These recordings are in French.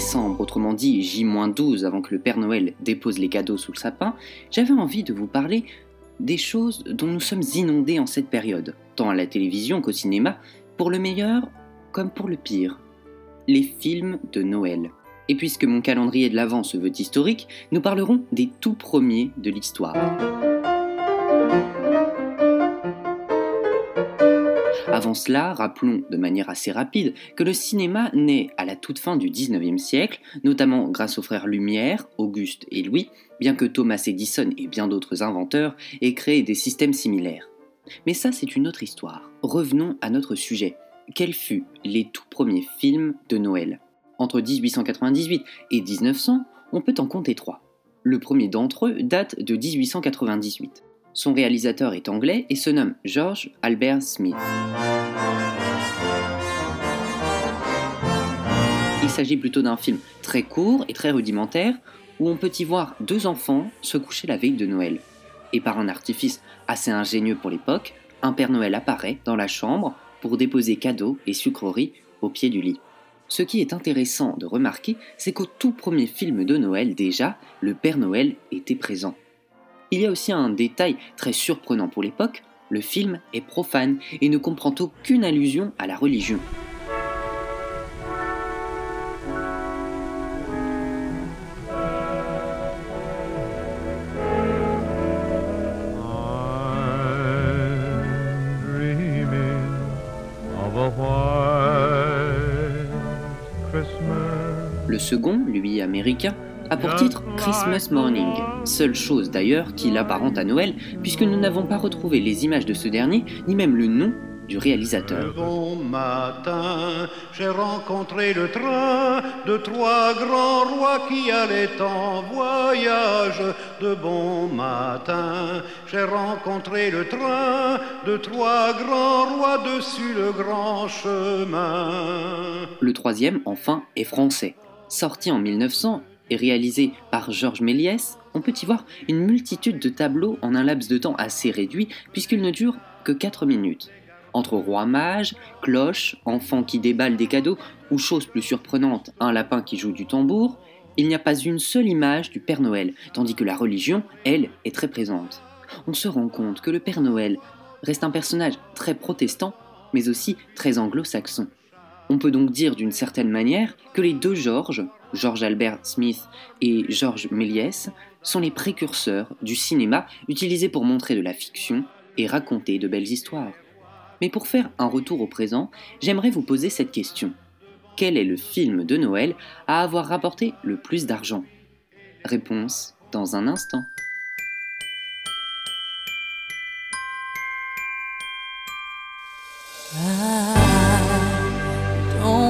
13 décembre, autrement dit J-12 avant que le Père Noël dépose les cadeaux sous le sapin, j'avais envie de vous parler des choses dont nous sommes inondés en cette période, tant à la télévision qu'au cinéma, pour le meilleur comme pour le pire. Les films de Noël. Et puisque mon calendrier de l'Avent se veut historique, nous parlerons des tout premiers de l'histoire. Avant cela, rappelons de manière assez rapide que le cinéma naît à la toute fin du 19e siècle, notamment grâce aux frères Lumière, Auguste et Louis, bien que Thomas Edison et bien d'autres inventeurs aient créé des systèmes similaires. Mais ça, c'est une autre histoire. Revenons à notre sujet. Quels furent les tout premiers films de Noël? Entre 1898 et 1900, on peut en compter trois. Le premier d'entre eux date de 1898. Son réalisateur est anglais et se nomme George Albert Smith. Il s'agit plutôt d'un film très court et très rudimentaire où on peut y voir deux enfants se coucher la veille de Noël. Et par un artifice assez ingénieux pour l'époque, un Père Noël apparaît dans la chambre pour déposer cadeaux et sucreries au pied du lit. Ce qui est intéressant de remarquer, c'est qu'au tout premier film de Noël déjà, le Père Noël était présent. Il y a aussi un détail très surprenant pour l'époque, le film est profane et ne comprend aucune allusion à la religion. Le second, lui américain, a pour titre Christmas Morning, seule chose d'ailleurs qui l'apparente à Noël, puisque nous n'avons pas retrouvé les images de ce dernier, ni même le nom du réalisateur. bon matin, j'ai rencontré le train de trois grands rois qui allaient en voyage. De bon matin, j'ai rencontré le train de trois grands rois dessus le grand chemin. Le troisième, enfin, est français. Sorti en 1900, et réalisé par Georges Méliès, on peut y voir une multitude de tableaux en un laps de temps assez réduit puisqu'il ne dure que 4 minutes. Entre roi mage, cloche, enfant qui déballe des cadeaux ou chose plus surprenante, un lapin qui joue du tambour, il n'y a pas une seule image du Père Noël, tandis que la religion, elle, est très présente. On se rend compte que le Père Noël reste un personnage très protestant, mais aussi très anglo-saxon. On peut donc dire d'une certaine manière que les deux Georges, George Albert Smith et Georges Méliès, sont les précurseurs du cinéma utilisé pour montrer de la fiction et raconter de belles histoires. Mais pour faire un retour au présent, j'aimerais vous poser cette question. Quel est le film de Noël à avoir rapporté le plus d'argent? Réponse dans un instant.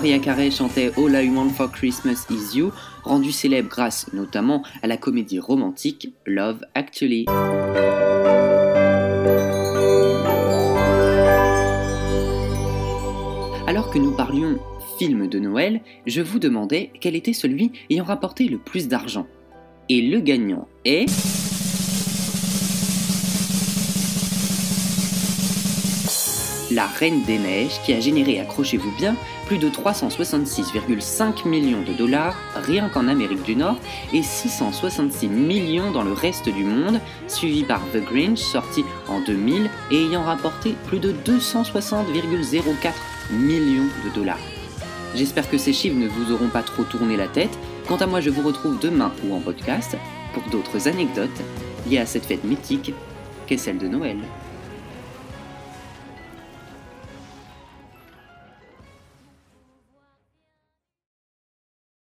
Maria Carey chantait All I Want for Christmas Is You, rendu célèbre grâce notamment à la comédie romantique Love Actually. Alors que nous parlions film de Noël, je vous demandais quel était celui ayant rapporté le plus d'argent. Et le gagnant est... La Reine des Neiges qui a généré, accrochez-vous bien, plus de 366,5 millions de dollars rien qu'en Amérique du Nord et 666 millions dans le reste du monde, suivi par The Grinch sorti en 2000 et ayant rapporté plus de 260,04 millions de dollars. J'espère que ces chiffres ne vous auront pas trop tourné la tête. Quant à moi, je vous retrouve demain ou en podcast pour d'autres anecdotes liées à cette fête mythique qu'est celle de Noël.